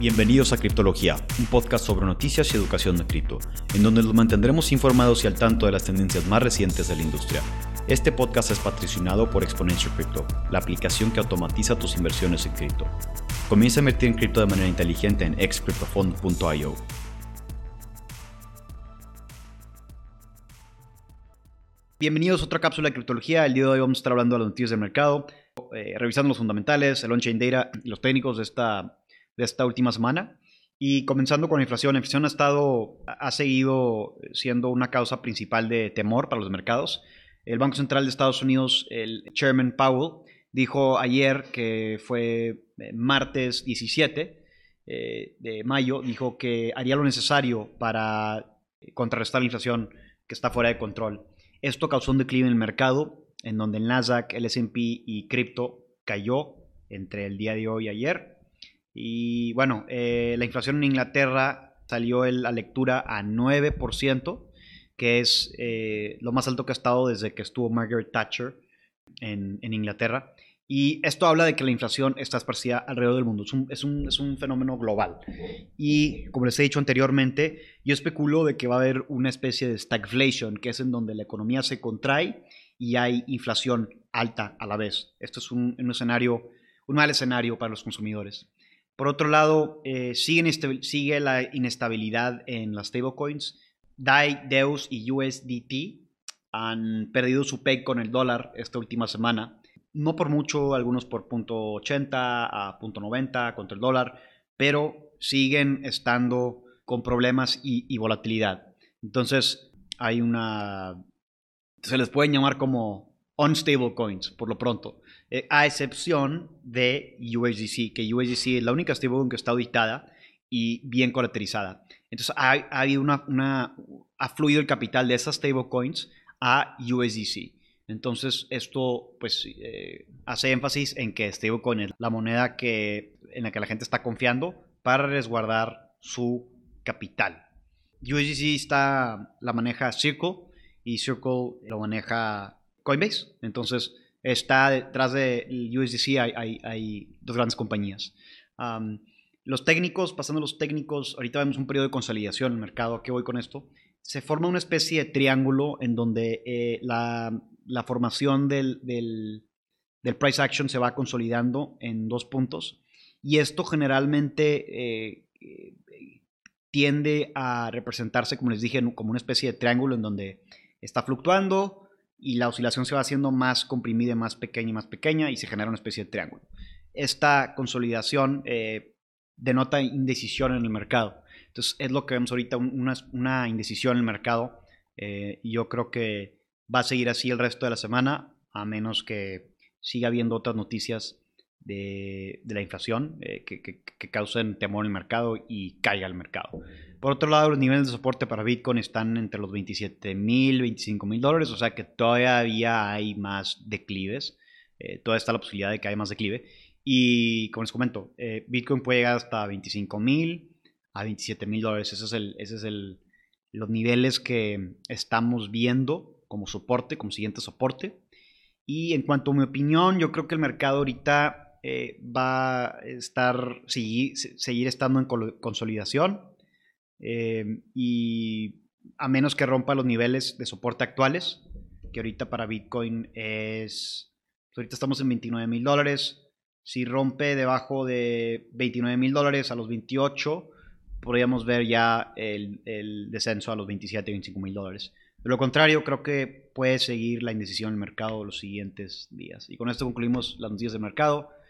Bienvenidos a Criptología, un podcast sobre noticias y educación de cripto, en donde los mantendremos informados y al tanto de las tendencias más recientes de la industria. Este podcast es patrocinado por Exponential Crypto, la aplicación que automatiza tus inversiones en cripto. Comienza a invertir en cripto de manera inteligente en excryptofund.io. Bienvenidos a otra cápsula de criptología. El día de hoy vamos a estar hablando de las noticias del mercado, eh, revisando los fundamentales, el on-chain data y los técnicos de esta de esta última semana. Y comenzando con la inflación, la inflación ha estado, ha seguido siendo una causa principal de temor para los mercados. El Banco Central de Estados Unidos, el Chairman Powell, dijo ayer que fue eh, martes 17 eh, de mayo, dijo que haría lo necesario para contrarrestar la inflación que está fuera de control. Esto causó un declive en el mercado, en donde el Nasdaq, el S&P y cripto cayó entre el día de hoy y ayer. Y bueno, eh, la inflación en Inglaterra salió en la lectura a 9%, que es eh, lo más alto que ha estado desde que estuvo Margaret Thatcher en, Inglaterra. Y esto habla de que la inflación está esparcida alrededor del mundo. Es un, es un, fenómeno global. Y como les he dicho anteriormente, yo especulo de que va a haber una especie de stagflation, que es en donde la economía se contrae y hay inflación alta a la vez. Esto es un, un escenario, un mal escenario para los consumidores. Por otro lado, eh, sigue, la inestabilidad en las stablecoins. DAI, DEUS y USDT han perdido su peg con el dólar esta última semana. No por mucho, algunos por .80 a .90 contra el dólar, pero siguen estando con problemas y, y volatilidad. Entonces, hay una... Se les pueden llamar como unstable coins, por lo pronto. Eh, a excepción de USDC, que USDC es la única stablecoin que está auditada y bien caracterizada. Entonces ha, habido una, ha fluido el capital de esas stablecoins a USDC. Entonces esto pues eh, hace énfasis en que stablecoin es la moneda que, en la que la gente está confiando para resguardar su capital. USDC está, la maneja Circle y Circle lo maneja Coinbase. Entonces está detrás de USDC hay, dos grandes compañías. los técnicos, pasando a los técnicos, ahorita vemos un periodo de consolidación en el mercado. ¿A qué voy con esto? Se forma una especie de triángulo en donde eh, la, formación del, del, price action se va consolidando en dos puntos. Y esto generalmente eh, tiende a representarse, como les dije, como una especie de triángulo en donde está fluctuando, y la oscilación se va haciendo más comprimida, más pequeña y más pequeña y se genera una especie de triángulo. Esta consolidación eh, denota indecisión en el mercado. Entonces es lo que vemos ahorita, una, indecisión en el mercado eh, y yo creo que va a seguir así el resto de la semana a menos que siga habiendo otras noticias de, la inflación eh, que, que, causen temor en el mercado y caiga el mercado. Por otro lado, los niveles de soporte para Bitcoin están entre los 27 mil, 25 mil dólares, o sea que todavía hay más declives. Eh, todavía está la posibilidad de que haya más declive. Y como les comento, eh, Bitcoin puede llegar hasta 25 mil a 27 mil dólares. Ese es, el, ese es el, los niveles que estamos viendo como soporte, como siguiente soporte. Y en cuanto a mi opinión, yo creo que el mercado ahorita eh, va a estar, seguir, seguir estando en consolidación. Eh, y a menos que rompa los niveles de soporte actuales, que ahorita para Bitcoin es, pues ahorita estamos en 29 mil dólares, si rompe debajo de 29 mil dólares a los 28, podríamos ver ya el, el descenso a los 27 y 25 mil dólares. De lo contrario, creo que puede seguir la indecisión en el mercado los siguientes días. Y con esto concluimos las noticias del mercado.